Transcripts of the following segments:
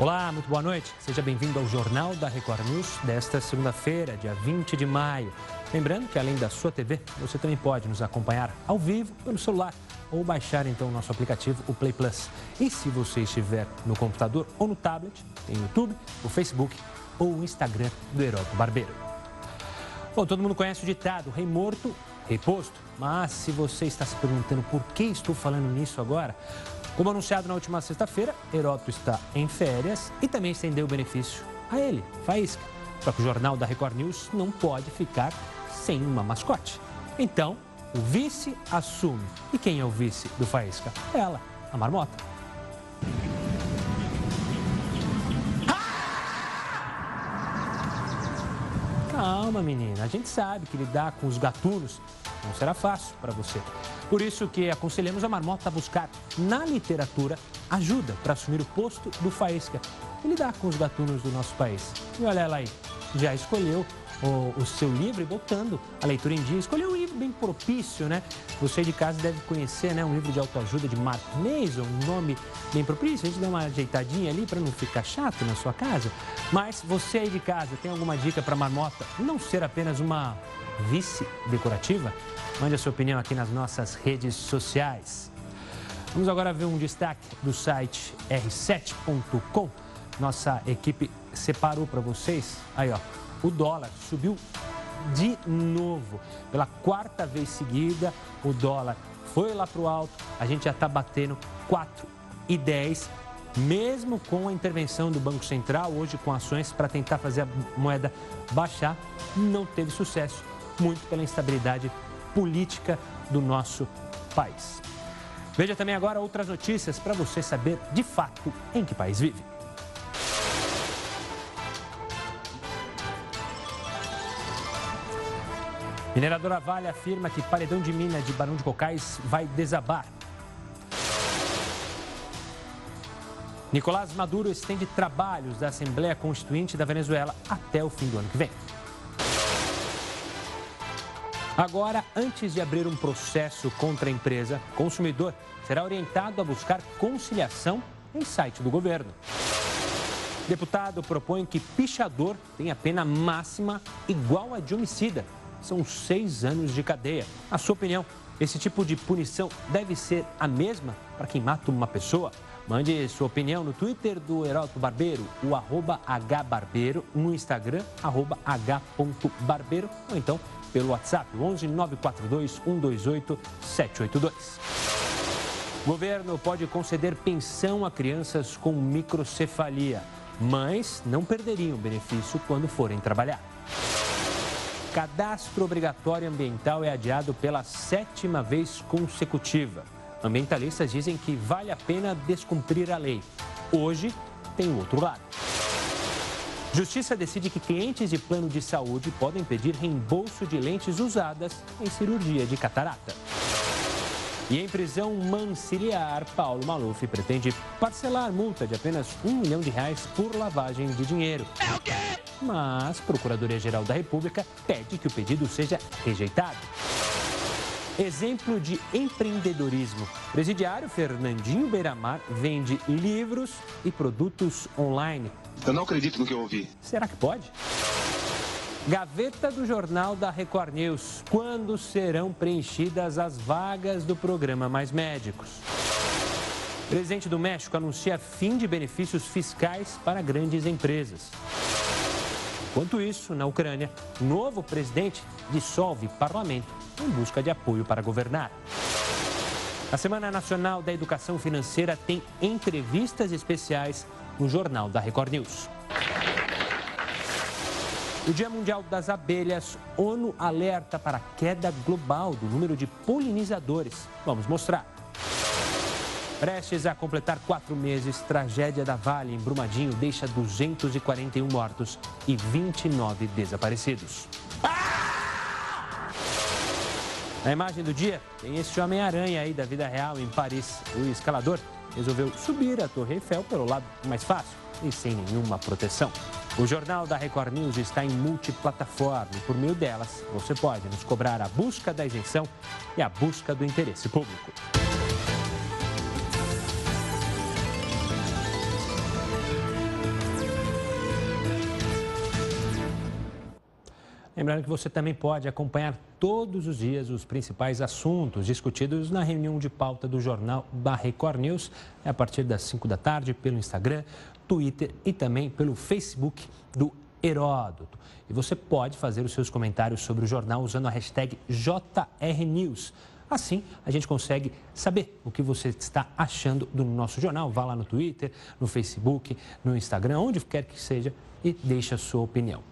Olá, muito boa noite. Seja bem-vindo ao Jornal da Record News desta segunda-feira, dia 20 de maio. Lembrando que além da sua TV, você também pode nos acompanhar ao vivo pelo celular ou baixar então o nosso aplicativo, o Play Plus. E se você estiver no computador ou no tablet, tem o YouTube, o Facebook ou o Instagram do Heródoto Barbeiro. Bom, todo mundo conhece o ditado, rei morto, rei posto. Mas se você está se perguntando por que estou falando nisso agora, como anunciado na última sexta-feira, Heródoto está em férias e também estendeu o benefício a ele, Faísca. Só que o jornal da Record News não pode ficar sem uma mascote. Então, o vice assume. E quem é o vice do Faísca? Ela, a marmota. Calma, menina. A gente sabe que lidar com os gatunos não será fácil para você. Por isso que aconselhamos a Marmota a buscar na literatura ajuda para assumir o posto do Faísca e lidar com os gatunos do nosso país. E olha ela aí, já escolheu o, o, seu livro e botando a leitura em dia. Escolheu um livro bem propício, né? Você de casa deve conhecer, né? Um livro de autoajuda de Mark Mason, um nome bem propício. A gente dá uma ajeitadinha ali para não ficar chato na sua casa. Mas você aí de casa tem alguma dica para marmota não ser apenas uma vice decorativa? Mande a sua opinião aqui nas nossas redes sociais. Vamos agora ver um destaque do site r7.com. Nossa equipe separou para vocês. Aí, ó, o dólar subiu de novo. Pela quarta vez seguida, o dólar foi lá para o alto. A gente já está batendo 4,10, mesmo com a intervenção do Banco Central, hoje com ações para tentar fazer a moeda baixar, não teve sucesso, muito pela instabilidade política do nosso país. Veja também agora outras notícias para você saber de fato em que país vive. Mineradora Vale afirma que paredão de mina de Barão de Cocais vai desabar. Nicolás Maduro estende trabalhos da Assembleia Constituinte da Venezuela até o fim do ano que vem. Agora, antes de abrir um processo contra a empresa, consumidor será orientado a buscar conciliação em site do governo. Deputado propõe que pichador tenha pena máxima igual a de homicida. São seis anos de cadeia. A sua opinião, esse tipo de punição deve ser a mesma para quem mata uma pessoa? Mande sua opinião no Twitter do Heródoto Barbeiro, o arroba hbarbeiro, no Instagram, arroba h.barbeiro, ou então pelo WhatsApp 11 942 128 782. O governo pode conceder pensão a crianças com microcefalia. Mães não perderiam o benefício quando forem trabalhar. Cadastro obrigatório ambiental é adiado pela sétima vez consecutiva. Ambientalistas dizem que vale a pena descumprir a lei. Hoje tem o outro lado. Justiça decide que clientes de plano de saúde podem pedir reembolso de lentes usadas em cirurgia de catarata. E em prisão manciliar, Paulo Maluf pretende parcelar multa de apenas um milhão de reais por lavagem de dinheiro. É o quê? Mas Procuradoria-Geral da República pede que o pedido seja rejeitado. Exemplo de empreendedorismo. Presidiário Fernandinho Beiramar vende livros e produtos online eu não acredito no que eu ouvi. Será que pode? Gaveta do Jornal da Record News. Quando serão preenchidas as vagas do programa Mais Médicos? presidente do México anuncia fim de benefícios fiscais para grandes empresas. Enquanto isso, na Ucrânia, o novo presidente dissolve parlamento em busca de apoio para governar. A Semana Nacional da Educação Financeira tem entrevistas especiais no Jornal da Record News. No Dia Mundial das Abelhas, ONU alerta para a queda global do número de polinizadores. Vamos mostrar. Prestes a completar quatro meses, tragédia da Vale em Brumadinho deixa 241 mortos e 29 desaparecidos. Na imagem do dia, tem esse Homem-Aranha aí da vida real em Paris. O escalador resolveu subir a Torre Eiffel pelo lado mais fácil e sem nenhuma proteção. O Jornal da Record News está em multiplataforma e, por meio delas, você pode nos cobrar a busca da isenção e a busca do interesse Lembrando que você também pode acompanhar todos os dias os principais assuntos discutidos na reunião de pauta do jornal da Record News, a partir das 5 da tarde, pelo Instagram, Twitter e também pelo Facebook do Heródoto. E você pode fazer os seus comentários sobre o jornal usando a hashtag JRNews. Assim, a gente consegue saber o que você está achando do nosso jornal. Vá lá no Twitter, no Facebook, no Instagram, onde quer que seja e deixe a sua opinião.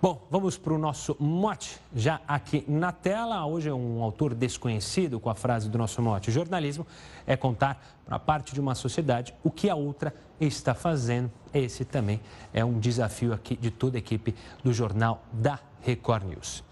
Bom, vamos para o nosso mote, já aqui na tela. Hoje é um autor desconhecido com a frase do nosso mote. Jornalismo é contar para parte de uma sociedade o que a outra está fazendo. Esse também é um desafio aqui de toda a equipe do Jornal da Record News.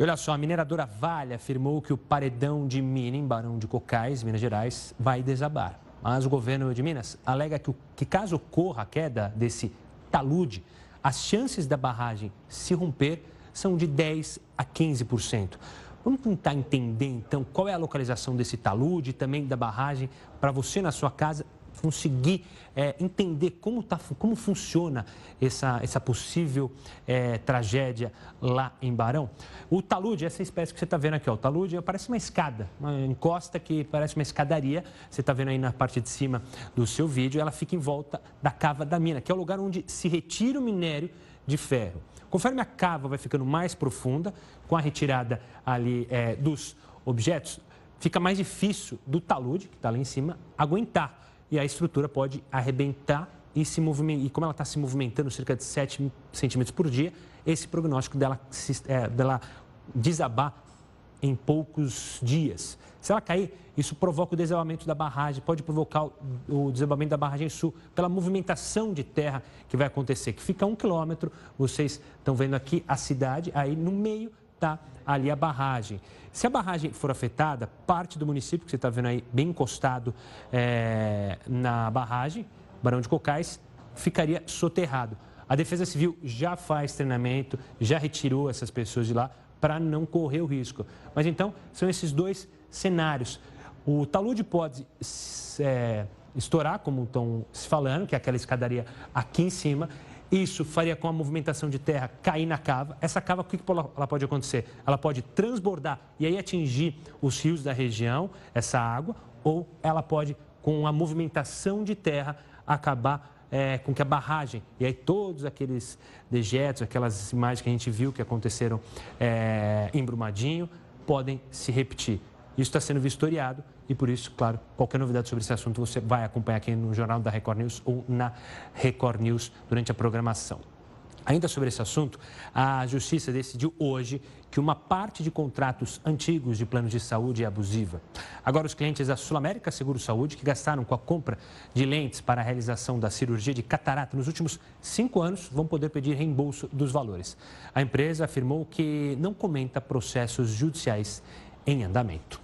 Olha só, a mineradora Vale afirmou que o paredão de mina em Barão de Cocais, Minas Gerais, vai desabar. Mas o governo de Minas alega que, que caso ocorra a queda desse talude, as chances da barragem se romper são de 10 a 15%. Vamos tentar entender então qual é a localização desse talude também da barragem para você na sua casa conseguir é, entender como, tá, como funciona essa, essa possível é, tragédia lá em Barão. O talude, essa espécie que você está vendo aqui, ó, o talude parece uma escada, uma encosta que parece uma escadaria. Você está vendo aí na parte de cima do seu vídeo, ela fica em volta da cava da mina, que é o lugar onde se retira o minério de ferro. Conforme a cava vai ficando mais profunda, com a retirada ali é, dos objetos, fica mais difícil do talude, que está lá em cima, aguentar e a estrutura pode arrebentar e, se movimentar, e como ela está se movimentando cerca de 7 centímetros por dia, esse prognóstico dela, é, dela desabar em poucos dias. Se ela cair, isso provoca o desabamento da barragem, pode provocar o desabamento da barragem sul, pela movimentação de terra que vai acontecer, que fica a um quilômetro. Vocês estão vendo aqui a cidade, aí no meio está ali a barragem. Se a barragem for afetada, parte do município, que você está vendo aí bem encostado é, na barragem, Barão de Cocais, ficaria soterrado. A Defesa Civil já faz treinamento, já retirou essas pessoas de lá para não correr o risco. Mas então, são esses dois cenários. O talude pode é, estourar, como estão se falando, que é aquela escadaria aqui em cima, isso faria com a movimentação de terra cair na cava. Essa cava, o que ela pode acontecer? Ela pode transbordar e aí atingir os rios da região, essa água, ou ela pode, com a movimentação de terra, acabar é, com que a barragem, e aí todos aqueles dejetos, aquelas imagens que a gente viu que aconteceram é, em Brumadinho, podem se repetir. Isso está sendo vistoriado e por isso, claro, qualquer novidade sobre esse assunto você vai acompanhar aqui no Jornal da Record News ou na Record News durante a programação. Ainda sobre esse assunto, a Justiça decidiu hoje que uma parte de contratos antigos de planos de saúde é abusiva. Agora, os clientes da Sul América Seguro Saúde, que gastaram com a compra de lentes para a realização da cirurgia de catarata nos últimos cinco anos, vão poder pedir reembolso dos valores. A empresa afirmou que não comenta processos judiciais em andamento.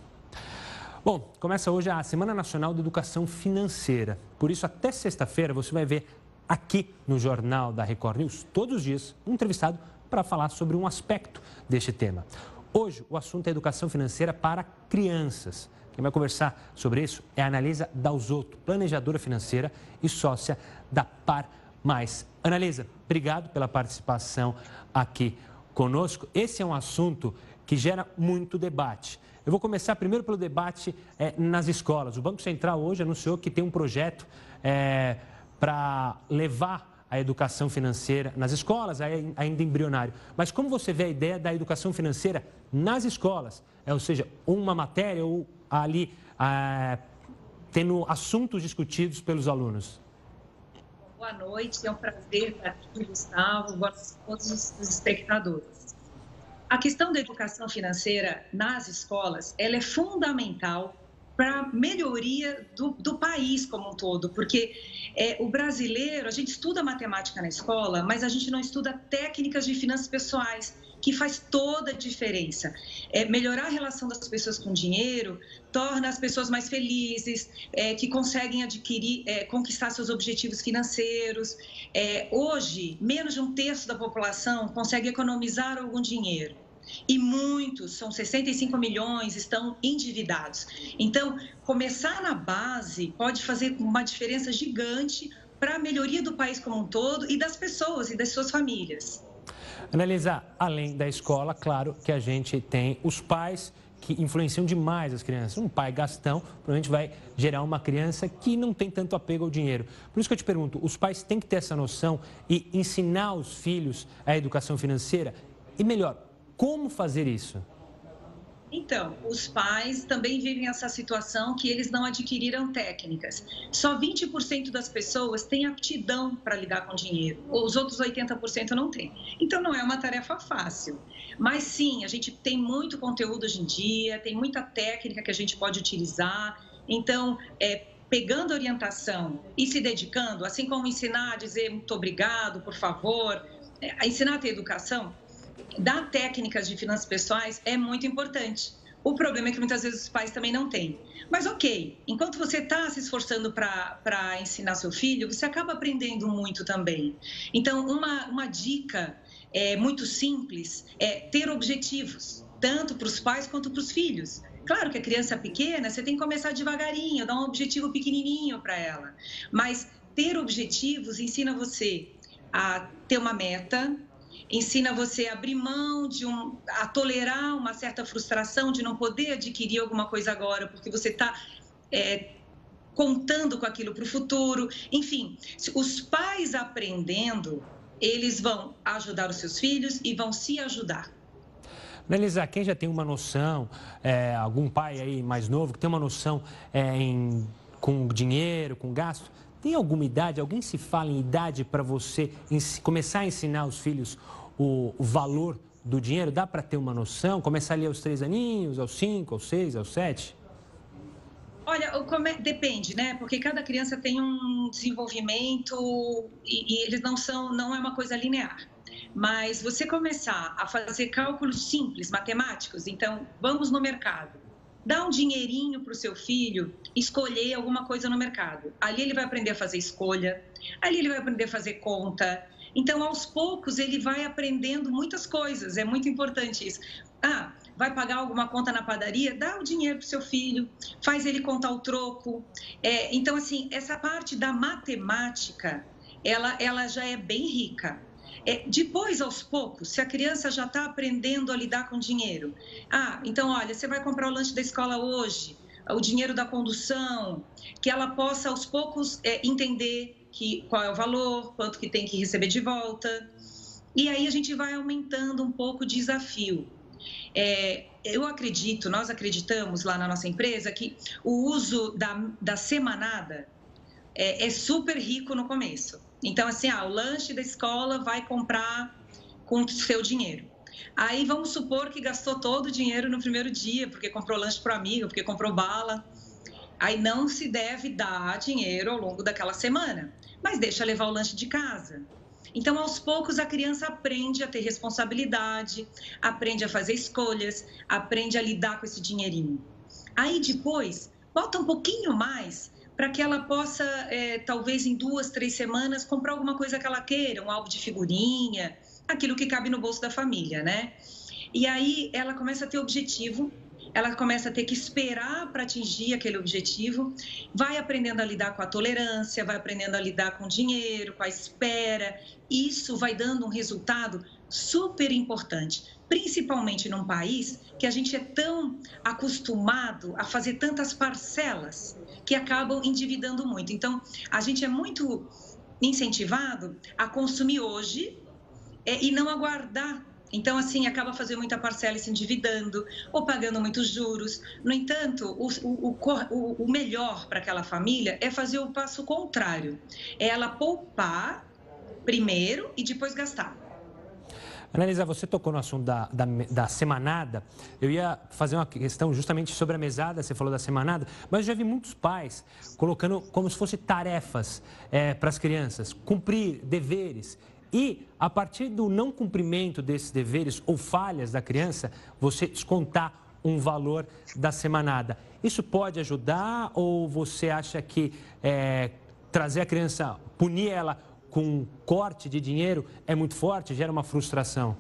Bom, começa hoje a Semana Nacional de Educação Financeira. Por isso, até sexta-feira, você vai ver aqui no Jornal da Record News, todos os dias, um entrevistado para falar sobre um aspecto deste tema. Hoje, o assunto é educação financeira para crianças. Quem vai conversar sobre isso é a Analisa Dalzotto, planejadora financeira e sócia da Par Mais. Analisa, obrigado pela participação aqui conosco. Esse é um assunto que gera muito debate. Eu vou começar primeiro pelo debate é, nas escolas. O Banco Central hoje anunciou que tem um projeto é, para levar a educação financeira nas escolas, ainda embrionário. Mas como você vê a ideia da educação financeira nas escolas? É, ou seja, uma matéria ou ali é, tendo assuntos discutidos pelos alunos? Boa noite, é um prazer estar aqui, Gustavo, boa noite a todos os espectadores. A questão da educação financeira nas escolas, ela é fundamental para a melhoria do, do, país como um todo, porque é, o brasileiro, a gente estuda matemática na escola, mas a gente não estuda técnicas de finanças pessoais, que faz toda a diferença. É, melhorar a relação das pessoas com dinheiro torna as pessoas mais felizes, é, que conseguem adquirir, é, conquistar seus objetivos financeiros. É, hoje, menos de um terço da população consegue economizar algum dinheiro. E muitos, são 65 milhões, estão endividados. Então, começar na base pode fazer uma diferença gigante para a melhoria do país como um todo e das pessoas e das suas famílias. Analisa, além da escola, claro que a gente tem os pais que influenciam demais as crianças. Um pai gastão provavelmente vai gerar uma criança que não tem tanto apego ao dinheiro. Por isso que eu te pergunto, os pais têm que ter essa noção e ensinar os filhos a educação financeira? E melhor, como fazer isso? Então, os pais também vivem essa situação que eles não adquiriram técnicas. Só 20% das pessoas têm aptidão para lidar com dinheiro, os outros 80% não têm. Então, não é uma tarefa fácil. Mas sim, a gente tem muito conteúdo hoje em dia, tem muita técnica que a gente pode utilizar. Então, é, pegando orientação e se dedicando, assim como ensinar a dizer muito obrigado, por favor, é, ensinar a ter educação, dar técnicas de finanças pessoais é muito importante. O problema é que muitas vezes os pais também não têm. Mas ok, enquanto você está se esforçando para ensinar seu filho, você acaba aprendendo muito também. Então, uma, uma dica é, muito simples é ter objetivos, tanto para os pais quanto para os filhos. Claro que a criança pequena, você tem que começar devagarinho, dar um objetivo pequenininho para ela. Mas ter objetivos ensina você a ter uma meta, ensina você a abrir mão de um, a tolerar uma certa frustração de não poder adquirir alguma coisa agora, porque você está é, contando com aquilo para o futuro. Enfim, os pais aprendendo, eles vão ajudar os seus filhos e vão se ajudar. Nelisa, quem já tem uma noção, é, algum pai aí mais novo que tem uma noção é, em, com dinheiro, com gasto, tem alguma idade? Alguém se fala em idade para você começar a ensinar os filhos o, valor do dinheiro? Dá para ter uma noção? Começar ali aos três aninhos, aos cinco, aos seis, aos sete? Olha, depende, né? Porque cada criança tem um desenvolvimento e, e, eles não são, não é uma coisa linear. Mas você começar a fazer cálculos simples, matemáticos, então vamos no mercado, dá um dinheirinho para o seu filho escolher alguma coisa no mercado. Ali ele vai aprender a fazer escolha, ali ele vai aprender a fazer conta, então, aos poucos, ele vai aprendendo muitas coisas, é muito importante isso. Ah, vai pagar alguma conta na padaria? Dá o dinheiro para seu filho, faz ele contar o troco. É, então, assim, essa parte da matemática, ela, ela já é bem rica. É, depois, aos poucos, se a criança já está aprendendo a lidar com dinheiro, ah, então, olha, você vai comprar o lanche da escola hoje, o dinheiro da condução, que ela possa, aos poucos, é, entender que, qual é o valor, quanto que tem que receber de volta. E aí a gente vai aumentando um pouco o desafio. É, eu acredito, nós acreditamos lá na nossa empresa que o uso da, da semanada é, é super rico no começo. Então, assim, ah, o lanche da escola vai comprar com o seu dinheiro. Aí vamos supor que gastou todo o dinheiro no primeiro dia, porque comprou lanche para amigo, porque comprou bala. Aí não se deve dar dinheiro ao longo daquela semana mas deixa levar o lanche de casa. Então, aos poucos, a criança aprende a ter responsabilidade, aprende a fazer escolhas, aprende a lidar com esse dinheirinho. Aí, depois, bota um pouquinho mais para que ela possa, é, talvez em duas, três semanas, comprar alguma coisa que ela queira, um álbum de figurinha, aquilo que cabe no bolso da família, né? E aí ela começa a ter objetivo ela começa a ter que esperar para atingir aquele objetivo, vai aprendendo a lidar com a tolerância, vai aprendendo a lidar com o dinheiro, com a espera. Isso vai dando um resultado super importante, principalmente num país que a gente é tão acostumado a fazer tantas parcelas que acabam endividando muito. Então, a gente é muito incentivado a consumir hoje é, e não aguardar então, assim, acaba fazendo muita parcela e se endividando ou pagando muitos juros. No entanto, o, o, o, o melhor para aquela família é fazer o passo contrário. É ela poupar primeiro e depois gastar. Analisa, você tocou no assunto da, da, da, semanada. Eu ia fazer uma questão justamente sobre a mesada, você falou da semanada, mas eu já vi muitos pais colocando como se fossem tarefas é, para as crianças, cumprir deveres. E, a partir do não cumprimento desses deveres ou falhas da criança, você descontar um valor da semanada. Isso pode ajudar ou você acha que é, trazer a criança, punir ela com um corte de dinheiro é muito forte, gera uma frustração?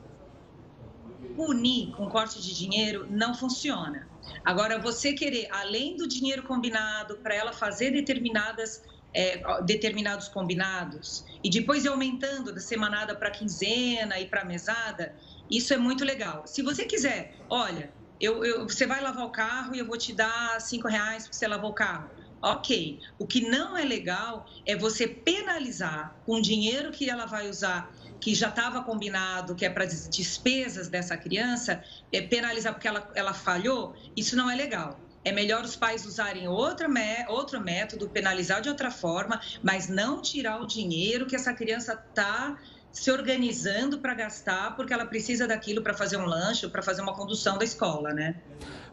Punir com corte de dinheiro não funciona. Agora, você querer, além do dinheiro combinado, para ela fazer determinadas é, determinados combinados e depois ir aumentando da semanada para quinzena e para mesada, isso é muito legal. Se você quiser, olha, eu, eu, você vai lavar o carro e eu vou te dar cinco reais para você lavar o carro. Ok. O que não é legal é você penalizar com o dinheiro que ela vai usar, que já estava combinado, que é para despesas dessa criança, é penalizar porque ela, ela falhou. Isso não é legal. É melhor os pais usarem outra, outro método, penalizar de outra forma, mas não tirar o dinheiro que essa criança está se organizando para gastar, porque ela precisa daquilo para fazer um lanche, para fazer uma condução da escola, né?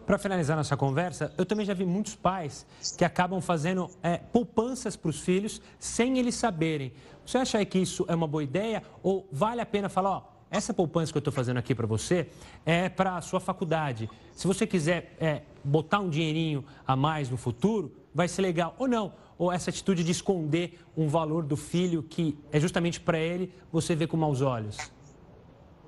Para finalizar nossa conversa, eu também já vi muitos pais que acabam fazendo é, poupanças para os filhos sem eles saberem. Você acha que isso é uma boa ideia ou vale a pena falar, ó, essa poupança que eu estou fazendo aqui para você é para a sua faculdade. Se você quiser é, botar um dinheirinho a mais no futuro, vai ser legal. Ou não, ou essa atitude de esconder um valor do filho que é justamente para ele, você vê com maus olhos?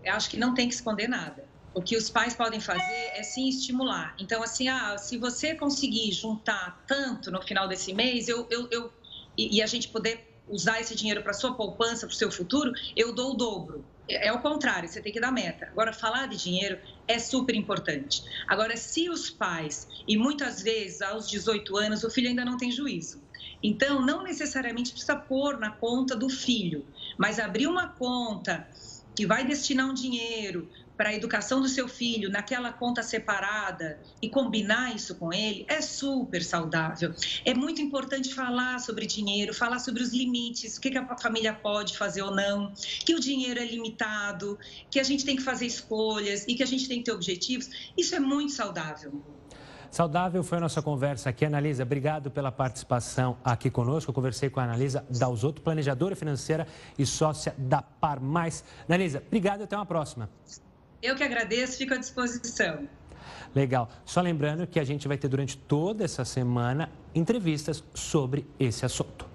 Eu acho que não tem que esconder nada. O que os pais podem fazer é sim estimular. Então, assim, ah, se você conseguir juntar tanto no final desse mês, eu, eu, eu e, e a gente poder usar esse dinheiro para sua poupança, para o seu futuro, eu dou o dobro. É, é o contrário, você tem que dar meta. Agora, falar de dinheiro é super importante. Agora, se os pais, e muitas vezes aos 18 anos, o filho ainda não tem juízo. Então, não necessariamente precisa pôr na conta do filho, mas abrir uma conta que vai destinar um dinheiro para a educação do seu filho naquela conta separada e combinar isso com ele é super saudável. É muito importante falar sobre dinheiro, falar sobre os limites, o que, a família pode fazer ou não, que o dinheiro é limitado, que a gente tem que fazer escolhas e que a gente tem que ter objetivos. Isso é muito saudável. Saudável foi a nossa conversa aqui, Analisa. Obrigado pela participação aqui conosco. Eu conversei com a Analisa Dalzotto, planejadora financeira e sócia da Par Mais. Analisa, obrigado e até uma próxima. Eu que agradeço, fico à disposição. Legal. Só lembrando que a gente vai ter durante toda essa semana entrevistas sobre esse assunto.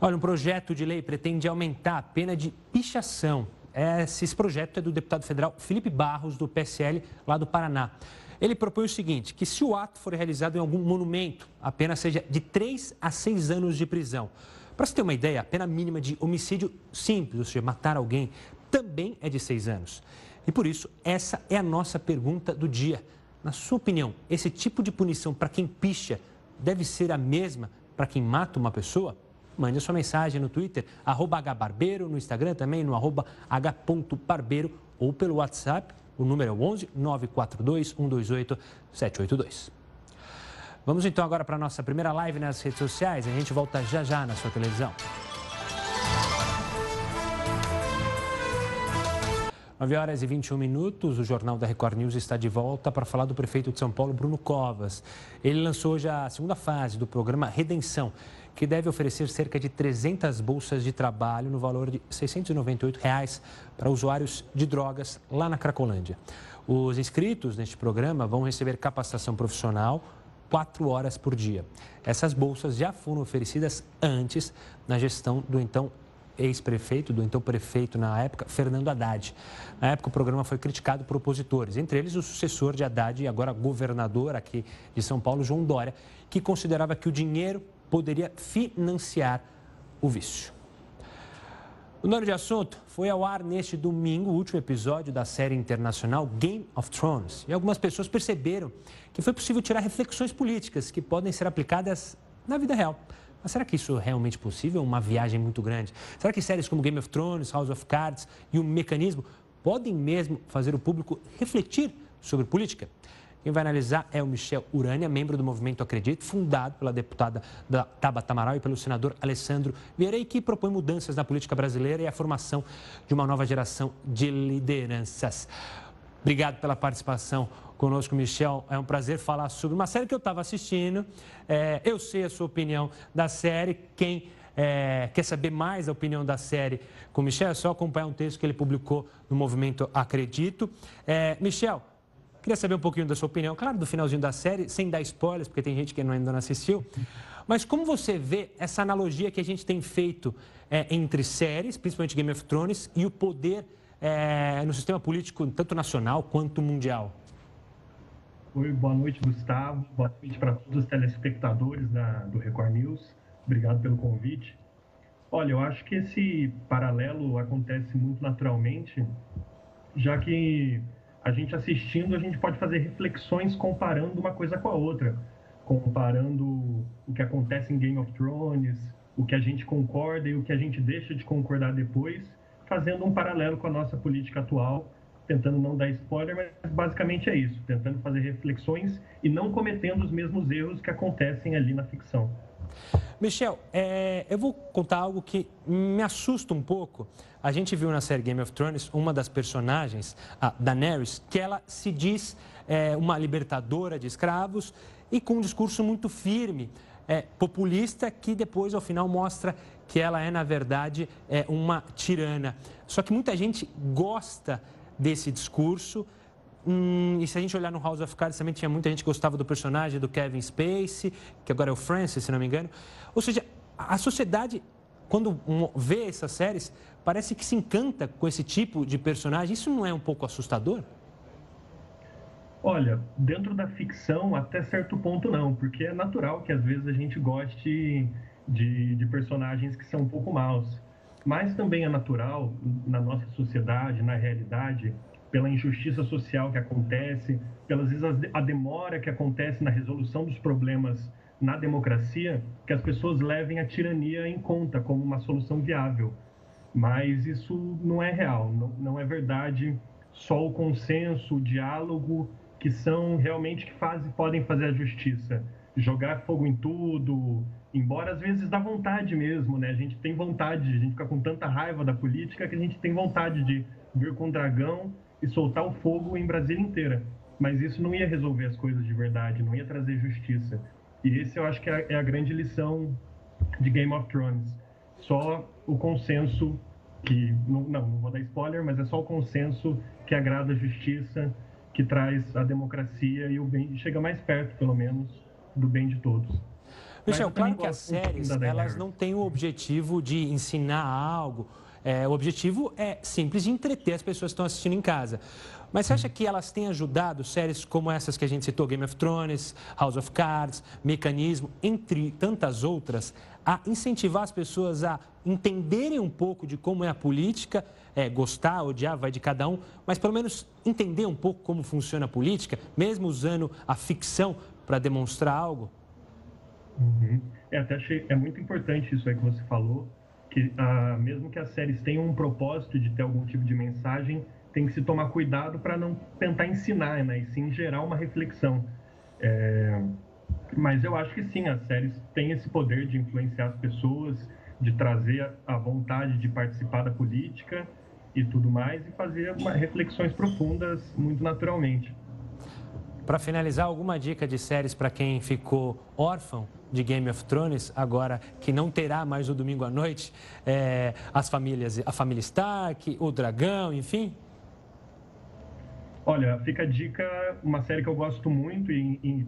Olha, um projeto de lei pretende aumentar a pena de pichação. Esse projeto é do deputado federal Felipe Barros, do PSL, lá do Paraná. Ele propõe o seguinte: que se o ato for realizado em algum monumento, a pena seja de 3 a 6 anos de prisão. Para você ter uma ideia, a pena mínima de homicídio simples, ou seja, matar alguém, também é de 6 anos. E por isso, essa é a nossa pergunta do dia. Na sua opinião, esse tipo de punição para quem picha deve ser a mesma para quem mata uma pessoa? Mande a sua mensagem no Twitter, hbarbeiro, no Instagram também, no h.barbeiro ou pelo WhatsApp, o número é 11 942 128 782. Vamos então agora para a nossa primeira live nas redes sociais. A gente volta já já na sua televisão. 9 horas e 21 minutos, o Jornal da Record News está de volta para falar do prefeito de São Paulo, Bruno Covas. Ele lançou já a segunda fase do programa Redenção, que deve oferecer cerca de 300 bolsas de trabalho no valor de 698 reais para usuários de drogas lá na Cracolândia. Os inscritos neste programa vão receber capacitação profissional quatro horas por dia. Essas bolsas já foram oferecidas antes na gestão do então ex-prefeito, do então prefeito na época, Fernando Haddad. Na época, o programa foi criticado por opositores, entre eles o sucessor de Haddad e agora governador aqui de São Paulo, João Dória, que considerava que o dinheiro poderia financiar o vício. O nome de assunto foi ao ar neste domingo, o último episódio da série internacional Game of Thrones. E algumas pessoas perceberam que foi possível tirar reflexões políticas que podem ser aplicadas na vida real. Mas será que isso é realmente possível? Uma viagem muito grande? Será que séries como Game of Thrones, House of Cards e o Mecanismo podem mesmo fazer o público refletir sobre política? Quem vai analisar é o Michel Urânia, membro do Movimento Acredite, fundado pela deputada da Tabata Amaral e pelo senador Alessandro Vieira, que propõe mudanças na política brasileira e a formação de uma nova geração de lideranças. Obrigado pela participação conosco, Michel. É um prazer falar sobre uma série que eu estava assistindo. É, eu sei a sua opinião da série. Quem é, quer saber mais a opinião da série com o Michel, é só acompanhar um texto que ele publicou no Movimento Acredito. É, Michel, queria saber um pouquinho da sua opinião, claro, do finalzinho da série, sem dar spoilers, porque tem gente que ainda não assistiu. Mas como você vê essa analogia que a gente tem feito é, entre séries, principalmente Game of Thrones, e o poder é, no sistema político, tanto nacional quanto mundial? Oi, boa noite, Gustavo. Boa noite para todos os telespectadores da, do Record News. Obrigado pelo convite. Olha, eu acho que esse paralelo acontece muito naturalmente, já que a gente assistindo, a gente pode fazer reflexões comparando uma coisa com a outra, comparando o que acontece em Game of Thrones, o que a gente concorda e o que a gente deixa de concordar depois, fazendo um paralelo com a nossa política atual, tentando não dar spoiler, mas basicamente é isso, tentando fazer reflexões e não cometendo os mesmos erros que acontecem ali na ficção. Michel, é, eu vou contar algo que me assusta um pouco. A gente viu na série Game of Thrones uma das personagens, a Daenerys, que ela se diz é, uma libertadora de escravos e com um discurso muito firme, é, populista, que depois, ao final, mostra que ela é, na verdade, é, uma tirana. Só que muita gente gosta desse discurso. Hum, e se a gente olhar no House of Cards, também tinha muita gente que gostava do personagem do Kevin Spacey, que agora é o Francis, se não me engano. Ou seja, a sociedade, quando vê essas séries, parece que se encanta com esse tipo de personagem. Isso não é um pouco assustador? Olha, dentro da ficção, até certo ponto não, porque é natural que às vezes a gente goste de, de personagens que são um pouco maus. Mas também é natural, na nossa sociedade, na realidade, pela injustiça social que acontece, pelas vezes a demora que acontece na resolução dos problemas na democracia, que as pessoas levem a tirania em conta como uma solução viável. Mas isso não é real, não, não é verdade. Só o consenso, o diálogo que são realmente que fazem, podem fazer a justiça. Jogar fogo em tudo, embora às vezes dá vontade mesmo, né? A gente tem vontade, a gente fica com tanta raiva da política que a gente tem vontade de vir com um dragão e soltar o fogo em Brasília inteira. Mas isso não ia resolver as coisas de verdade, não ia trazer justiça. E esse eu acho que é, é a grande lição de Game of Thrones. Só o consenso que não, não, não vou dar spoiler, mas é só o consenso que agrada a justiça que traz a democracia e o bem, chega mais perto, pelo menos, do bem de todos. Michel, claro que as séries, elas não têm o objetivo de ensinar algo, é, o objetivo é simples de entreter as pessoas que estão assistindo em casa. Mas você acha que elas têm ajudado séries como essas que a gente citou, Game of Thrones, House of Cards, Mecanismo, entre tantas outras, a incentivar as pessoas a entenderem um pouco de como é a política, é, gostar, odiar, vai de cada um, mas pelo menos entender um pouco como funciona a política, mesmo usando a ficção para demonstrar algo? Uhum. É, até achei, é muito importante isso aí que você falou, que ah, mesmo que as séries tenham um propósito de ter algum tipo de mensagem, tem que se tomar cuidado para não tentar ensinar, né? E sim gerar uma reflexão. É... Mas eu acho que sim, as séries têm esse poder de influenciar as pessoas, de trazer a vontade de participar da política e tudo mais, e fazer reflexões profundas muito naturalmente. Para finalizar, alguma dica de séries para quem ficou órfão de Game of Thrones, agora que não terá mais o domingo à noite, é, as famílias, a família Stark, o dragão, enfim? Olha, fica a dica, uma série que eu gosto muito e, e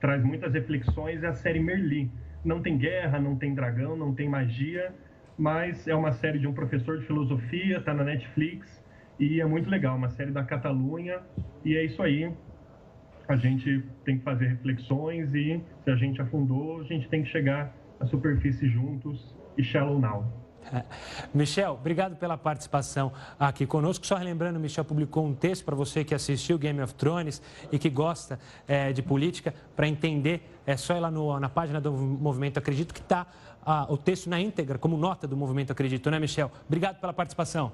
traz muitas reflexões, é a série Merli. Não tem guerra, não tem dragão, não tem magia, mas é uma série de um professor de filosofia, está na Netflix e é muito legal, uma série da Catalunha e é isso aí. A gente tem que fazer reflexões e se a gente afundou, a gente tem que chegar à superfície juntos e shallow now. Michel, obrigado pela participação aqui conosco. Só relembrando, Michel publicou um texto para você que assistiu Game of Thrones e que gosta é, de política, para entender, é só ir lá no, na página do Movimento Acredito, que está ah, o texto na íntegra, como nota do Movimento Acredito, né, Michel? Obrigado pela participação.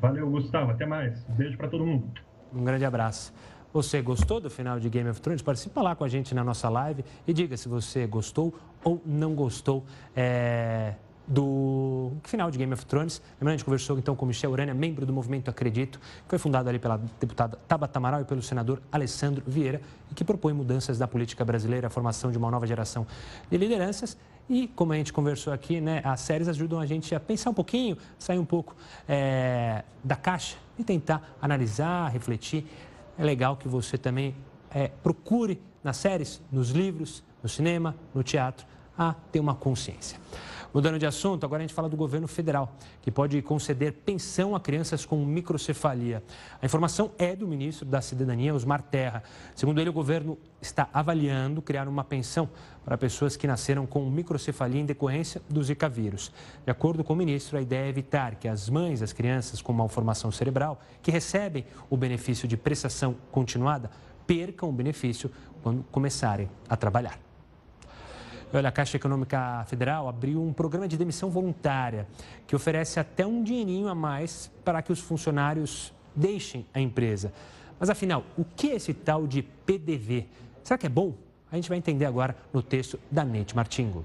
Valeu, Gustavo. Até mais. Beijo para todo mundo. Um grande abraço. Você gostou do final de Game of Thrones? Participa lá com a gente na nossa live e diga se você gostou ou não gostou. É do final de Game of Thrones. Lembrando, a gente conversou então com Michel Urânia, membro do Movimento Acredito, que foi fundado ali pela deputada Tabata Amaral e pelo senador Alessandro Vieira, e que propõe mudanças da política brasileira, a formação de uma nova geração de lideranças. E, como a gente conversou aqui, né, as séries ajudam a gente a pensar um pouquinho, sair um pouco é, da caixa e tentar analisar, refletir. É legal que você também é, procure nas séries, nos livros, no cinema, no teatro, a ter uma consciência. Mudando de assunto, agora a gente fala do governo federal, que pode conceder pensão a crianças com microcefalia. A informação é do ministro da Cidadania, Osmar Terra. Segundo ele, o governo está avaliando criar uma pensão para pessoas que nasceram com microcefalia em decorrência do Zika vírus. De acordo com o ministro, a ideia é evitar que as mães das crianças com malformação cerebral, que recebem o benefício de prestação continuada, percam o benefício quando começarem a trabalhar. Olha, a Caixa Econômica Federal abriu um programa de demissão voluntária que oferece até um dinheirinho a mais para que os funcionários deixem a empresa. Mas afinal, o que é esse tal de PDV? Será que é bom? A gente vai entender agora no texto da Nete Martingo.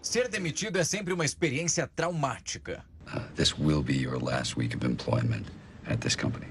Ser demitido é sempre uma experiência traumática. Uh, this will be your last week of employment at this company.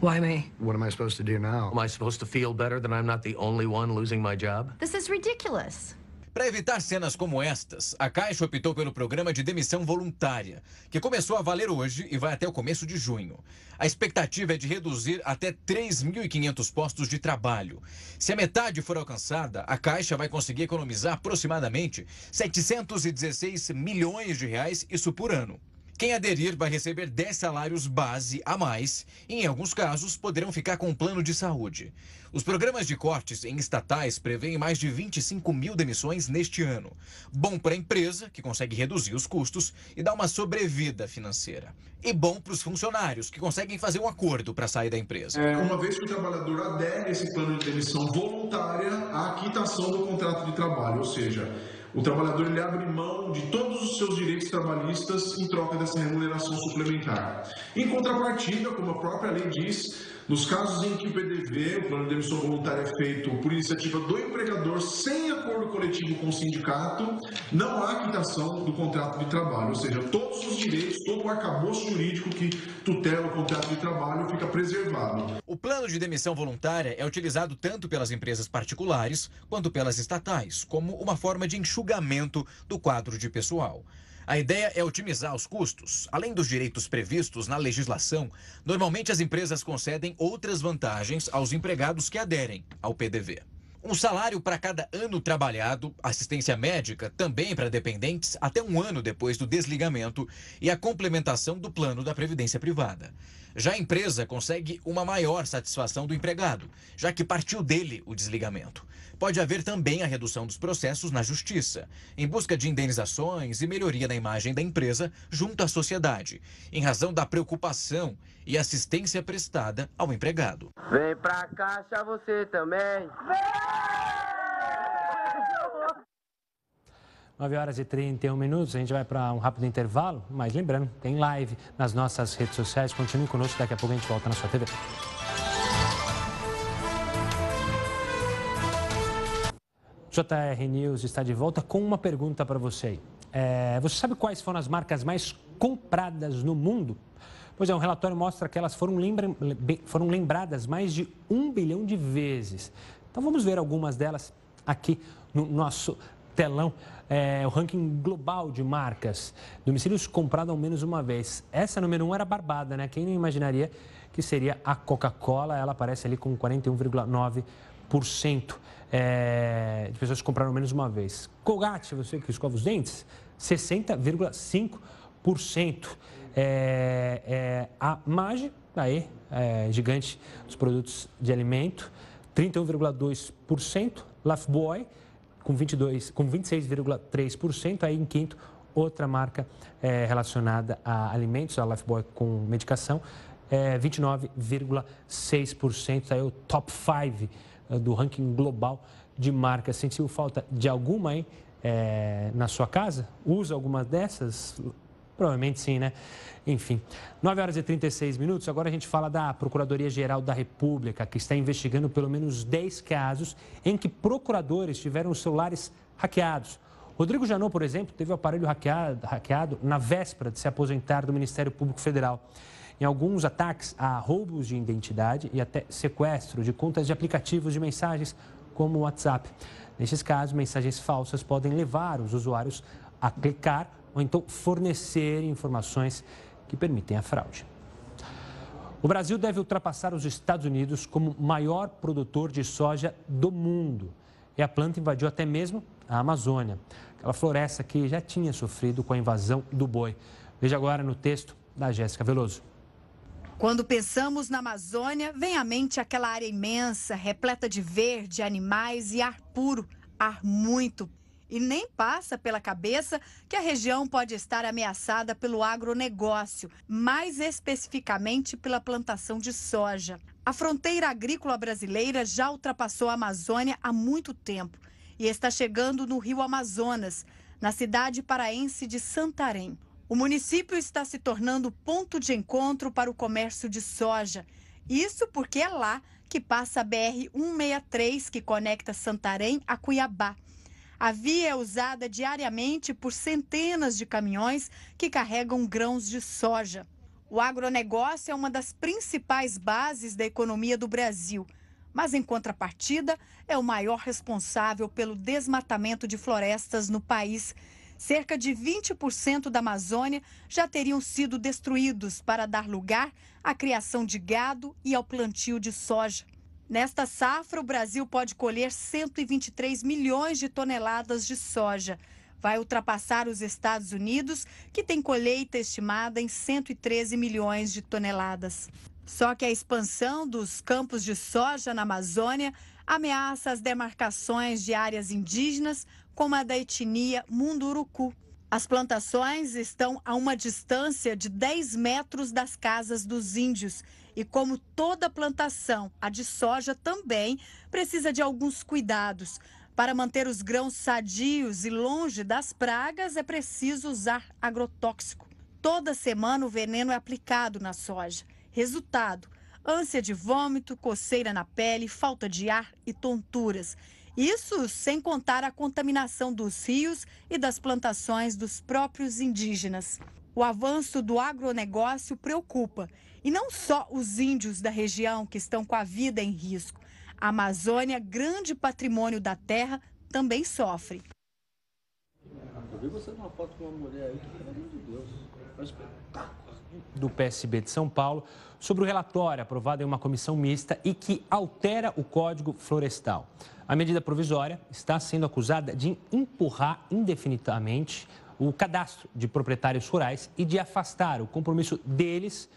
Why me? What am I supposed to do now? Am I supposed to feel better that I'm not the only one losing my job? This is ridiculous. Para evitar cenas como estas, a Caixa optou pelo programa de demissão voluntária, que começou a valer hoje e vai até o começo de junho. A expectativa é de reduzir até 3.500 postos de trabalho. Se a metade for alcançada, a Caixa vai conseguir economizar aproximadamente 716 milhões de reais, isso por ano. Quem aderir vai receber 10 salários base a mais e, em alguns casos, poderão ficar com um plano de saúde. Os programas de cortes em estatais prevêem mais de 25 mil demissões neste ano. Bom para a empresa, que consegue reduzir os custos e dar uma sobrevida financeira. E bom para os funcionários, que conseguem fazer um acordo para sair da empresa. É, uma vez que o trabalhador adere a esse plano de demissão voluntária, a quitação do contrato de trabalho, ou seja, o trabalhador ele abre mão de todos os seus direitos trabalhistas em troca dessa remuneração suplementar. Em contrapartida, como a própria lei diz, nos casos em que o PDV, o plano de demissão voluntária, é feito por iniciativa do empregador sem acordo coletivo com o sindicato, não há quitação do contrato de trabalho, ou seja, todos os direitos, todo o arcabouço jurídico que tutela o contrato de trabalho fica preservado. O plano de demissão voluntária é utilizado tanto pelas empresas particulares quanto pelas estatais, como uma forma de enxugamento do quadro de pessoal. A ideia é otimizar os custos. Além dos direitos previstos na legislação, normalmente as empresas concedem outras vantagens aos empregados que aderem ao PDV. Um salário para cada ano trabalhado, assistência médica também para dependentes até um ano depois do desligamento e a complementação do plano da Previdência Privada. Já a empresa consegue uma maior satisfação do empregado, já que partiu dele o desligamento. Pode haver também a redução dos processos na justiça, em busca de indenizações e melhoria na imagem da empresa junto à sociedade, em razão da preocupação e assistência prestada ao empregado. Vem pra caixa você também. Vem! 9 horas e 31 minutos, a gente vai para um rápido intervalo, mas lembrando, tem live nas nossas redes sociais, continue conosco, daqui a pouco a gente volta na sua TV. JR News está de volta com uma pergunta para você. É, você sabe quais foram as marcas mais compradas no mundo? Pois é, um relatório mostra que elas foram, lembra, foram lembradas mais de um bilhão de vezes. Então vamos ver algumas delas aqui no nosso telão. É, o ranking global de marcas, domicílios comprados ao menos uma vez. Essa número um era barbada, né? Quem não imaginaria que seria a Coca-Cola? Ela aparece ali com 41,9% é, de pessoas que compraram menos uma vez. Colgate, você que escova os dentes, 60,5%. É, é, a Mage, aí, é, gigante dos produtos de alimento, 31,2%. Lifebuoy, com, 22, com 26,3%. Aí, em quinto, outra marca é, relacionada a alimentos, a Lifebuoy com medicação, é, 29,6%. Aí, o top 5 eh, do ranking global de marcas. Sentiu falta de alguma aí é, na sua casa? Usa alguma dessas? Provavelmente sim, né? Enfim, 9 horas e 36 minutos. Agora a gente fala da Procuradoria-Geral da República, que está investigando pelo menos 10 casos em que procuradores tiveram os celulares hackeados. Rodrigo Janot, por exemplo, teve o aparelho hackeado, hackeado na véspera de se aposentar do Ministério Público Federal em alguns ataques a roubos de identidade e até sequestro de contas de aplicativos de mensagens como o WhatsApp. Nesses casos, mensagens falsas podem levar os usuários a clicar ou então fornecer informações que permitem a fraude. O Brasil deve ultrapassar os Estados Unidos como maior produtor de soja do mundo. E a planta invadiu até mesmo a Amazônia. aquela floresta que já tinha sofrido com a invasão do boi. Veja agora no texto da Jéssica Veloso. Quando pensamos na Amazônia, vem à mente aquela área imensa, repleta de verde, animais e ar puro, ar muito. E nem passa pela cabeça que a região pode estar ameaçada pelo agronegócio, mais especificamente pela plantação de soja. A fronteira agrícola brasileira já ultrapassou a Amazônia há muito tempo e está chegando no rio Amazonas, na cidade paraense de Santarém. O município está se tornando ponto de encontro para o comércio de soja. Isso porque é lá que passa a BR-163, que conecta Santarém a Cuiabá. A via é usada diariamente por centenas de caminhões que carregam grãos de soja. O agronegócio é uma das principais bases da economia do Brasil, mas, em contrapartida, é o maior responsável pelo desmatamento de florestas no país cerca de 20% da Amazônia já teriam sido destruídos para dar lugar à criação de gado e ao plantio de soja. Nesta safra, o Brasil pode colher 123 milhões de toneladas de soja. Vai ultrapassar os Estados Unidos, que tem colheita estimada em 113 milhões de toneladas. Só que a expansão dos campos de soja na Amazônia ameaça as demarcações de áreas indígenas, como a da etnia Munduruku. As plantações estão a uma distância de 10 metros das casas dos índios. E como toda plantação, a de soja também precisa de alguns cuidados. Para manter os grãos sadios e longe das pragas, é preciso usar agrotóxico. Toda semana o veneno é aplicado na soja. Resultado: ânsia de vômito, coceira na pele, falta de ar e tonturas. Isso sem contar a contaminação dos rios e das plantações dos próprios indígenas. O avanço do agronegócio preocupa. E não só os índios da região que estão com a vida em risco. A Amazônia, grande patrimônio da terra, também sofre. Eu vi você numa foto com uma mulher aí, pelo amor de Deus, é um espetáculo. Do PSB de São Paulo sobre o relatório aprovado em uma comissão mista e que altera o Código Florestal. A medida provisória está sendo acusada de empurrar indefinidamente o cadastro de proprietários rurais e de afastar o compromisso deles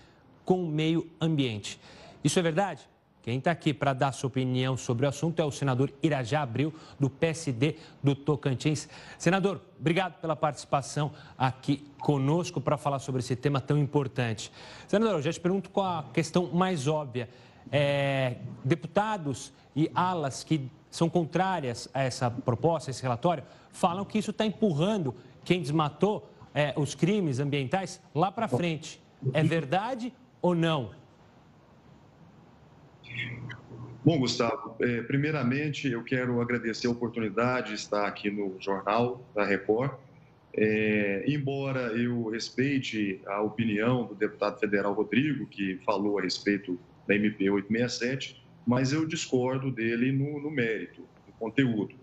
com o meio ambiente. Isso é verdade? Quem está aqui para dar sua opinião sobre o assunto é o senador Irajá Abril, do PSD do Tocantins. Senador, obrigado pela participação aqui conosco para falar sobre esse tema tão importante. Senador, eu já te pergunto com a questão mais óbvia. É, deputados e alas que são contrárias a essa proposta, a esse relatório, falam que isso está empurrando quem desmatou é, os crimes ambientais lá para frente. É verdade ou não? Bom, Gustavo, é, primeiramente eu quero agradecer a oportunidade de estar aqui no Jornal da Record. É, embora eu respeite a opinião do deputado federal Rodrigo, que falou a respeito da MP 867, mas eu discordo dele no, no mérito, no conteúdo.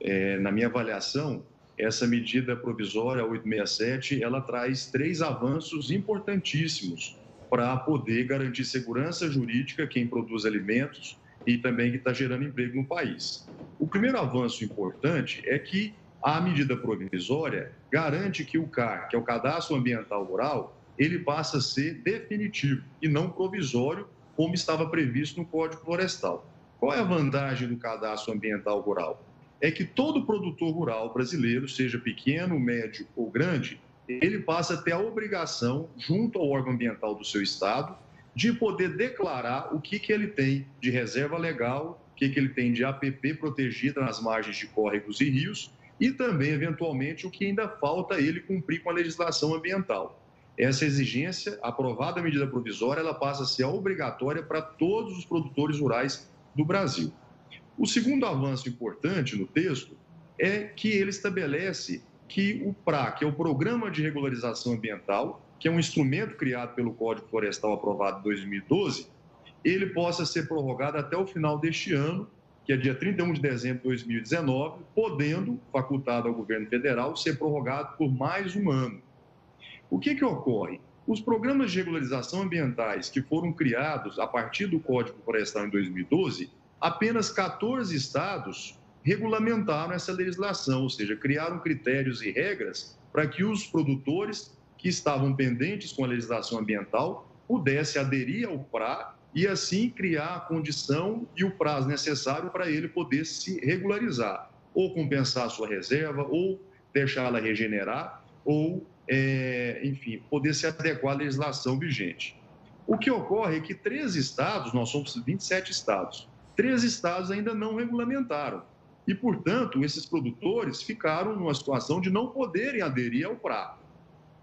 É, na minha avaliação, essa medida provisória 867, ela traz três avanços importantíssimos para poder garantir segurança jurídica quem produz alimentos e também que está gerando emprego no país. O primeiro avanço importante é que a medida provisória garante que o CAR, que é o Cadastro Ambiental Rural, ele passa a ser definitivo e não provisório, como estava previsto no Código Florestal. Qual é a vantagem do cadastro ambiental rural? É que todo produtor rural brasileiro, seja pequeno, médio ou grande, ele passa a ter a obrigação, junto ao órgão ambiental do seu estado, de poder declarar o que, que ele tem de reserva legal, o que, que ele tem de APP protegida nas margens de córregos e rios, e também, eventualmente, o que ainda falta ele cumprir com a legislação ambiental. Essa exigência, aprovada a medida provisória, ela passa a ser obrigatória para todos os produtores rurais do Brasil. O segundo avanço importante no texto é que ele estabelece que o PRA, que é o Programa de Regularização Ambiental, que é um instrumento criado pelo Código Florestal aprovado em 2012, ele possa ser prorrogado até o final deste ano, que é dia 31 de dezembro de 2019, podendo, facultado ao governo federal, ser prorrogado por mais um ano. O que, que ocorre? Os programas de regularização ambientais que foram criados a partir do Código Florestal em 2012, apenas 14 estados regulamentaram essa legislação, ou seja, criaram critérios e regras para que os produtores que estavam pendentes com a legislação ambiental pudessem aderir ao PRA e assim criar a condição e o prazo necessário para ele poder se regularizar, ou compensar a sua reserva, ou deixá-la regenerar, ou, é, enfim, poder se adequar à legislação vigente. O que ocorre é que três estados, nós somos 27 estados, três estados ainda não regulamentaram. E, portanto, esses produtores ficaram numa situação de não poderem aderir ao PRA.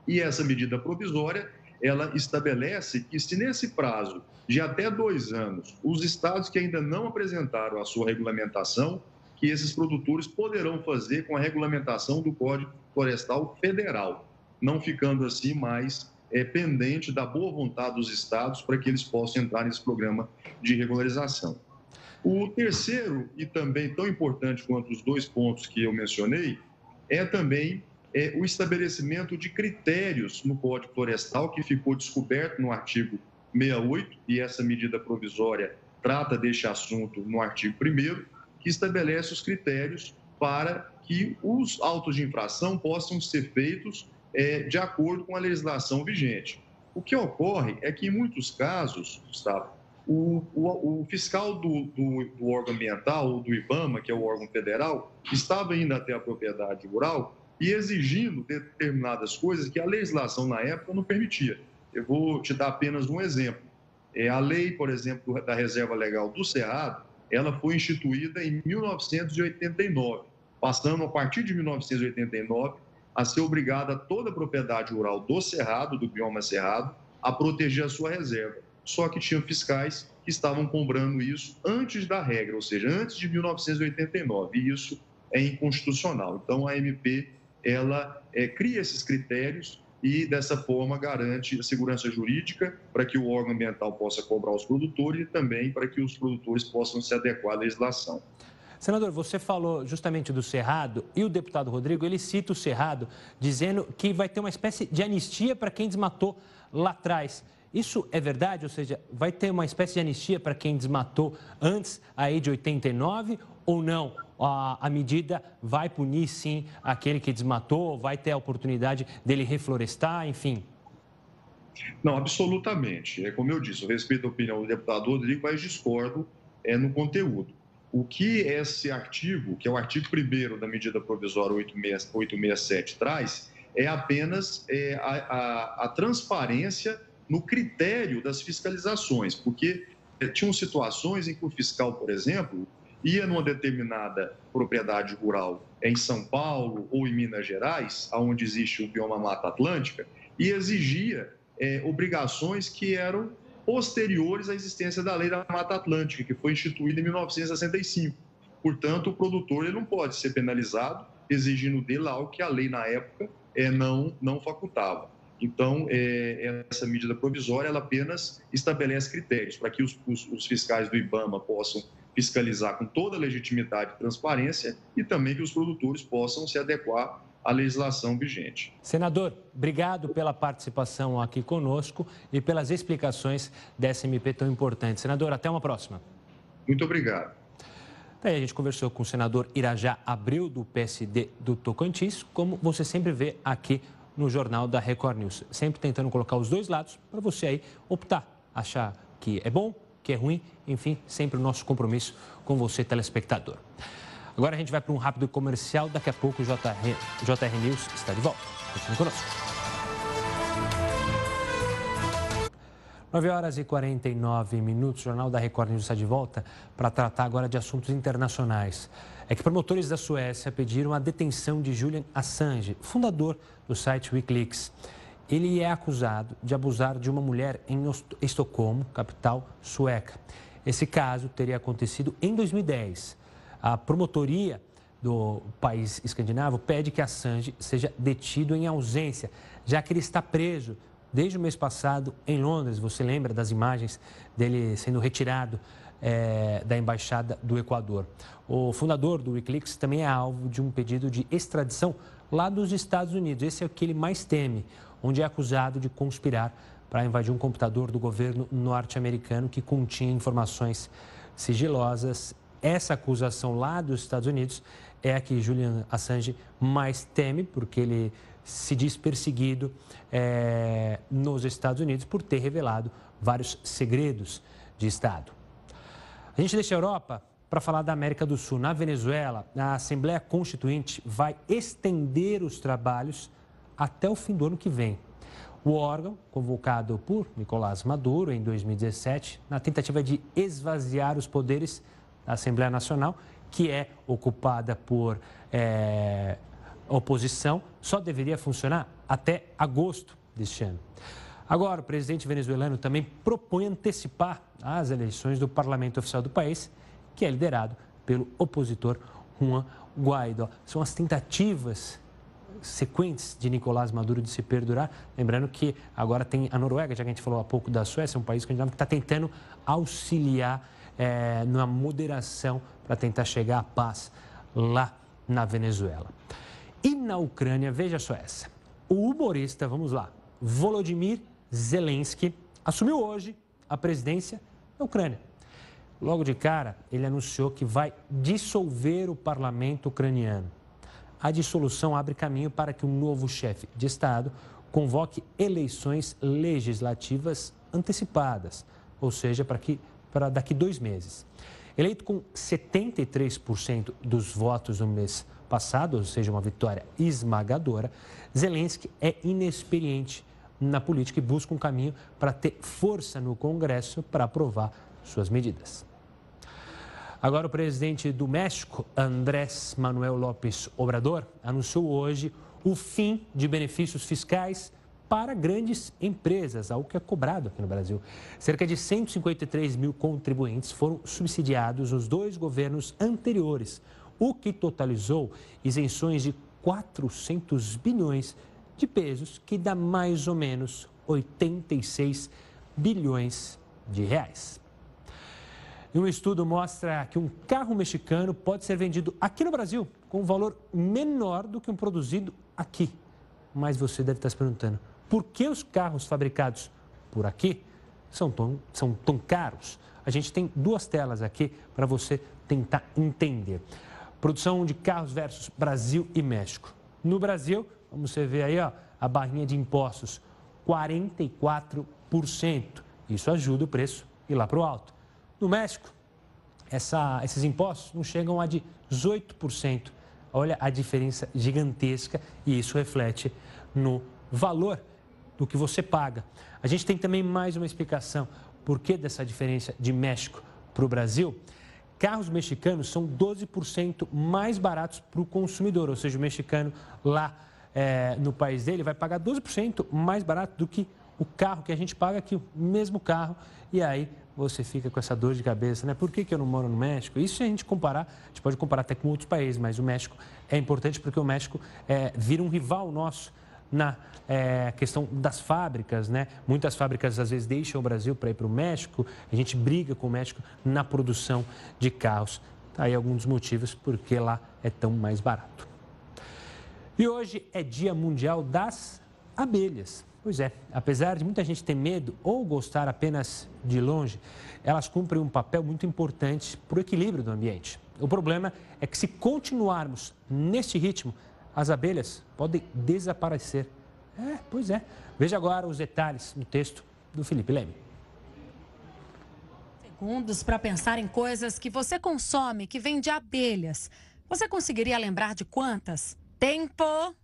E essa medida provisória, ela estabelece que se nesse prazo de até dois anos, os estados que ainda não apresentaram a sua regulamentação, que esses produtores poderão fazer com a regulamentação do Código Florestal Federal, não ficando assim mais é, pendente da boa vontade dos estados para que eles possam entrar nesse programa de regularização. O terceiro, e também tão importante quanto os dois pontos que eu mencionei, é também é, o estabelecimento de critérios no Código Florestal, que ficou descoberto no artigo 68, e essa medida provisória trata deste assunto no artigo 1, que estabelece os critérios para que os autos de infração possam ser feitos é, de acordo com a legislação vigente. O que ocorre é que, em muitos casos, Gustavo, o, o, o fiscal do, do, do, órgão ambiental, do IBAMA, que é o órgão federal, estava indo até a propriedade rural e exigindo determinadas coisas que a legislação na época não permitia. Eu vou te dar apenas um exemplo. É, a lei, por exemplo, da Reserva Legal do Cerrado, ela foi instituída em 1989, passando a partir de 1989 a ser obrigada toda a propriedade rural do Cerrado, do bioma Cerrado, a proteger a sua reserva. Só que tinham fiscais que estavam cobrando isso antes da regra, ou seja, antes de 1989, e isso é inconstitucional. Então, a MP ela é, cria esses critérios e, dessa forma, garante a segurança jurídica para que o órgão ambiental possa cobrar os produtores e também para que os produtores possam se adequar à legislação. Senador, você falou justamente do Cerrado e o deputado Rodrigo, ele cita o Cerrado dizendo que vai ter uma espécie de anistia para quem desmatou lá atrás. Isso é verdade? Ou seja, vai ter uma espécie de anistia para quem desmatou antes aí de 89 ou não? A, a, medida vai punir sim aquele que desmatou, vai ter a oportunidade dele reflorestar, enfim? Não, absolutamente. É como eu disse, eu respeito a opinião do deputado Rodrigo, mas discordo é, no conteúdo. O que esse artigo, que é o artigo 1 da medida provisória 867, traz é apenas é, a, a, a, transparência no critério das fiscalizações, porque é, tinham situações em que o fiscal, por exemplo, ia numa determinada propriedade rural em São Paulo ou em Minas Gerais, onde existe o bioma Mata Atlântica, e exigia é, obrigações que eram posteriores à existência da Lei da Mata Atlântica, que foi instituída em 1965. Portanto, o produtor ele não pode ser penalizado exigindo dele algo que a lei na época é, não, não facultava. Então, é, essa medida provisória ela apenas estabelece critérios para que os, os, os fiscais do IBAMA possam fiscalizar com toda a legitimidade e transparência e também que os produtores possam se adequar a legislação vigente. Senador, obrigado pela participação aqui conosco e pelas explicações dessa MP tão importante. Senador, até uma próxima. Muito obrigado. Aí a gente conversou com o senador Irajá Abreu, do PSD do Tocantins, como você sempre vê aqui no Jornal da Record News. Sempre tentando colocar os dois lados para você aí optar, achar que é bom, que é ruim, enfim, sempre o nosso compromisso com você, telespectador. Agora a gente vai para um rápido comercial. Daqui a pouco o JR, JR News está de volta. Continue conosco. 9 horas e 49 minutos. O Jornal da Record News está de volta para tratar agora de assuntos internacionais. É que promotores da Suécia pediram a detenção de Julian Assange, fundador do site Wikileaks. Ele é acusado de abusar de uma mulher em Estocolmo, capital sueca. Esse caso teria acontecido em 2010. A promotoria do país escandinavo pede que Assange seja detido em ausência, já que ele está preso desde o mês passado em Londres. Você lembra das imagens dele sendo retirado é, da embaixada do Equador? O fundador do Wikileaks também é alvo de um pedido de extradição lá dos Estados Unidos. Esse é o que ele mais teme, onde é acusado de conspirar para invadir um computador do governo norte-americano que continha informações sigilosas essa acusação lá dos Estados Unidos é a que Julian Assange mais teme, porque ele se diz perseguido é, nos Estados Unidos por ter revelado vários segredos de Estado. A gente deixa a Europa para falar da América do Sul. Na Venezuela, a Assembleia Constituinte vai estender os trabalhos até o fim do ano que vem. O órgão, convocado por Nicolás Maduro em 2017, na tentativa de esvaziar os poderes da Assembleia Nacional, que é ocupada por é, oposição, só deveria funcionar até agosto deste ano. Agora, o presidente venezuelano também propõe antecipar as eleições do parlamento oficial do país, que é liderado pelo opositor Juan Guaidó. São as tentativas sequentes de Nicolás Maduro de se perdurar. Lembrando que agora tem a Noruega, já que a gente falou há pouco da Suécia, um país que está tentando auxiliar é, na moderação para tentar chegar à paz lá na Venezuela. E na Ucrânia, veja só essa. O humorista, vamos lá, Volodymyr Zelensky assumiu hoje a presidência da Ucrânia. Logo de cara, ele anunciou que vai dissolver o parlamento ucraniano. A dissolução abre caminho para que um novo chefe de Estado convoque eleições legislativas antecipadas, ou seja, para, que, para daqui dois meses. Eleito com 73% dos votos no mês passado, ou seja, uma vitória esmagadora, Zelensky é inexperiente na política e busca um caminho para ter força no Congresso para aprovar suas medidas. Agora, o presidente do México, Andrés Manuel López Obrador, anunciou hoje o fim de benefícios fiscais para grandes empresas, algo que é cobrado aqui no Brasil. Cerca de 153 mil contribuintes foram subsidiados nos dois governos anteriores, o que totalizou isenções de 400 bilhões de pesos, que dá mais ou menos 86 bilhões de reais. E um estudo mostra que um carro mexicano pode ser vendido aqui no Brasil com um valor menor do que um produzido aqui. Mas você deve estar se perguntando, por que os carros fabricados por aqui são tão, são tão caros? A gente tem duas telas aqui para você tentar entender. Produção de carros versus Brasil e México. No Brasil, vamos ver aí ó, a barrinha de impostos, 44%. Isso ajuda o preço a ir lá para o alto. No México, essa, esses impostos não chegam a 18%. Olha a diferença gigantesca e isso reflete no valor do que você paga. A gente tem também mais uma explicação. Por que dessa diferença de México para o Brasil? Carros mexicanos são 12% mais baratos para o consumidor, ou seja, o mexicano lá é, no país dele vai pagar 12% mais barato do que o carro que a gente paga aqui, o mesmo carro, e aí você fica com essa dor de cabeça, né? Por que, que eu não moro no México? Isso a gente comparar, a gente pode comparar até com outros países, mas o México é importante porque o México é, vira um rival nosso na é, questão das fábricas, né? Muitas fábricas às vezes deixam o Brasil para ir para o México, a gente briga com o México na produção de carros. Tá aí alguns dos motivos porque lá é tão mais barato. E hoje é Dia Mundial das Abelhas. Pois é, apesar de muita gente ter medo ou gostar apenas de longe, elas cumprem um papel muito importante para o equilíbrio do ambiente. O problema é que se continuarmos neste ritmo, as abelhas podem desaparecer. É, pois é. Veja agora os detalhes no texto do Felipe Leme. Segundos para pensar em coisas que você consome que vêm de abelhas. Você conseguiria lembrar de quantas? Tempo!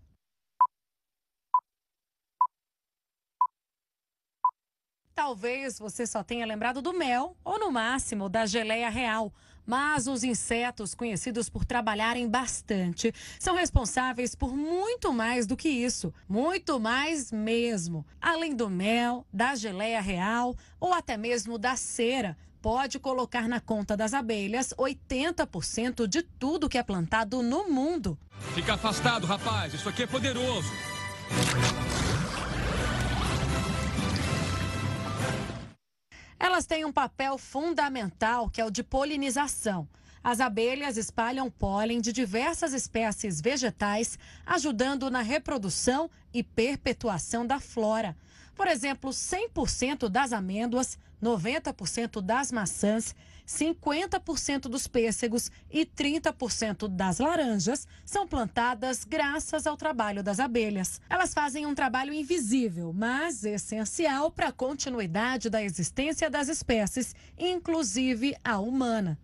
Talvez você só tenha lembrado do mel ou, no máximo, da geleia real. Mas os insetos, conhecidos por trabalharem bastante, são responsáveis por muito mais do que isso. Muito mais mesmo. Além do mel, da geleia real ou até mesmo da cera. Pode colocar na conta das abelhas 80% de tudo que é plantado no mundo. Fica afastado, rapaz. Isso aqui é poderoso. Elas têm um papel fundamental, que é o de polinização. As abelhas espalham pólen de diversas espécies vegetais, ajudando na reprodução e perpetuação da flora. Por exemplo, 100% das amêndoas, 90% das maçãs, 50% dos pêssegos e 30% das laranjas são plantadas graças ao trabalho das abelhas. Elas fazem um trabalho invisível, mas essencial para a continuidade da existência das espécies, inclusive a humana.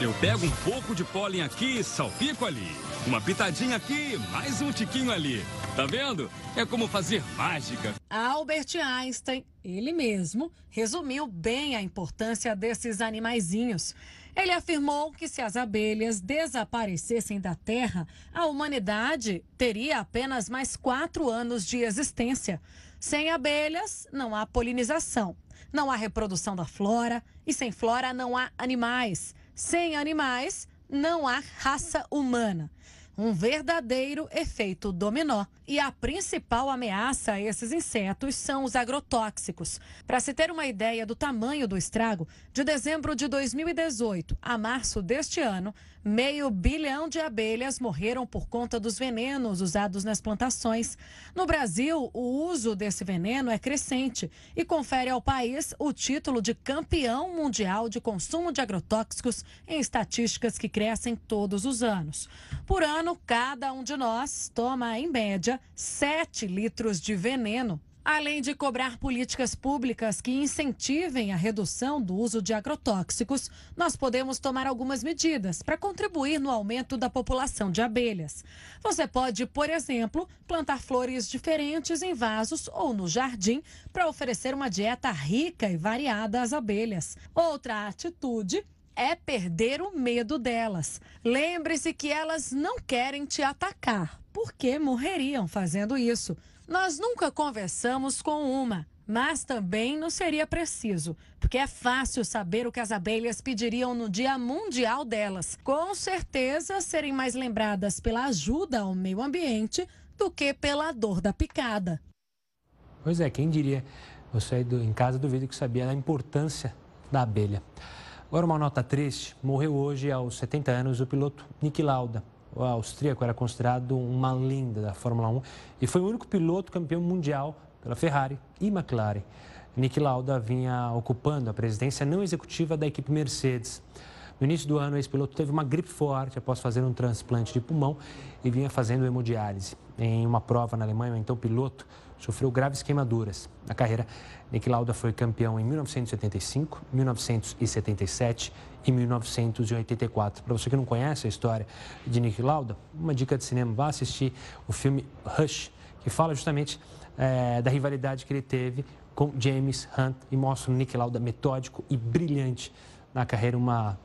Eu pego um pouco de pólen aqui, salpico ali. Uma pitadinha aqui, mais um tiquinho ali. Tá vendo? É como fazer mágica. Albert Einstein, ele mesmo, resumiu bem a importância desses animaizinhos. Ele afirmou que se as abelhas desaparecessem da Terra, a humanidade teria apenas mais quatro anos de existência. Sem abelhas, não há polinização, não há reprodução da flora e sem flora não há animais. Sem animais, não há raça humana. Um verdadeiro efeito dominó. E a principal ameaça a esses insetos são os agrotóxicos. Para se ter uma ideia do tamanho do estrago, de dezembro de 2018 a março deste ano, meio bilhão de abelhas morreram por conta dos venenos usados nas plantações. No Brasil, o uso desse veneno é crescente e confere ao país o título de campeão mundial de consumo de agrotóxicos em estatísticas que crescem todos os anos. Por ano, cada um de nós toma, em média, 7 litros de veneno. Além de cobrar políticas públicas que incentivem a redução do uso de agrotóxicos, nós podemos tomar algumas medidas para contribuir no aumento da população de abelhas. Você pode, por exemplo, plantar flores diferentes em vasos ou no jardim para oferecer uma dieta rica e variada às abelhas. Outra atitude é perder o medo delas. Lembre-se que elas não querem te atacar, porque morreriam fazendo isso. Nós nunca conversamos com uma, mas também não seria preciso, porque é fácil saber o que as abelhas pediriam no Dia Mundial delas. Com certeza serem mais lembradas pela ajuda ao meio ambiente do que pela dor da picada. Pois é, quem diria? Você aí em casa duvido que sabia da importância da abelha. Agora uma nota triste, morreu hoje aos 70 anos o piloto Nick Lauda. O austríaco era considerado uma lenda da Fórmula 1 e foi o único piloto campeão mundial pela Ferrari e McLaren. Nick Lauda vinha ocupando a presidência não executiva da equipe Mercedes. No início do ano, esse piloto teve uma gripe forte após fazer um transplante de pulmão e vinha fazendo hemodiálise. Em uma prova na Alemanha, o então piloto sofreu graves queimaduras. Na carreira, Nick Lauda foi campeão em 1975, 1977 e 1984. Para você que não conhece a história de Nick Lauda, uma dica de cinema, vá assistir o filme Rush, que fala justamente é, da rivalidade que ele teve com James Hunt e mostra o Nick Lauda metódico e brilhante na carreira, uma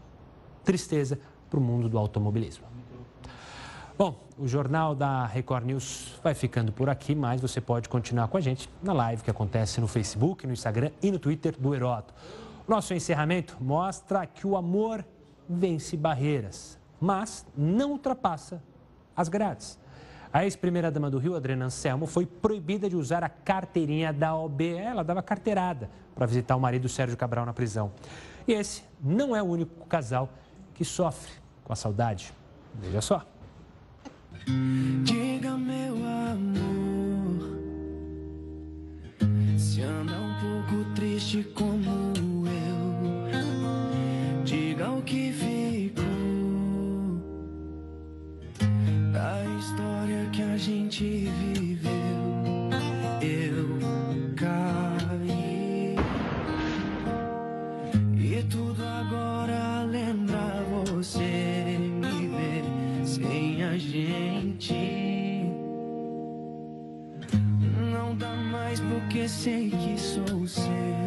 tristeza para o mundo do automobilismo. Bom, o Jornal da Record News vai ficando por aqui, mas você pode continuar com a gente na live que acontece no Facebook, no Instagram e no Twitter do Heroto. Nosso encerramento mostra que o amor vence barreiras, mas não ultrapassa as grades. A ex-primeira-dama do Rio, Adriana Anselmo, foi proibida de usar a carteirinha da OB. Ela dava carteirada para visitar o marido Sérgio Cabral na prisão. E esse não é o único casal que sofre com a saudade. Veja só. Diga, meu amor, se anda um pouco triste como eu, diga o que ficou da história que a gente viveu. Sei que sou seu.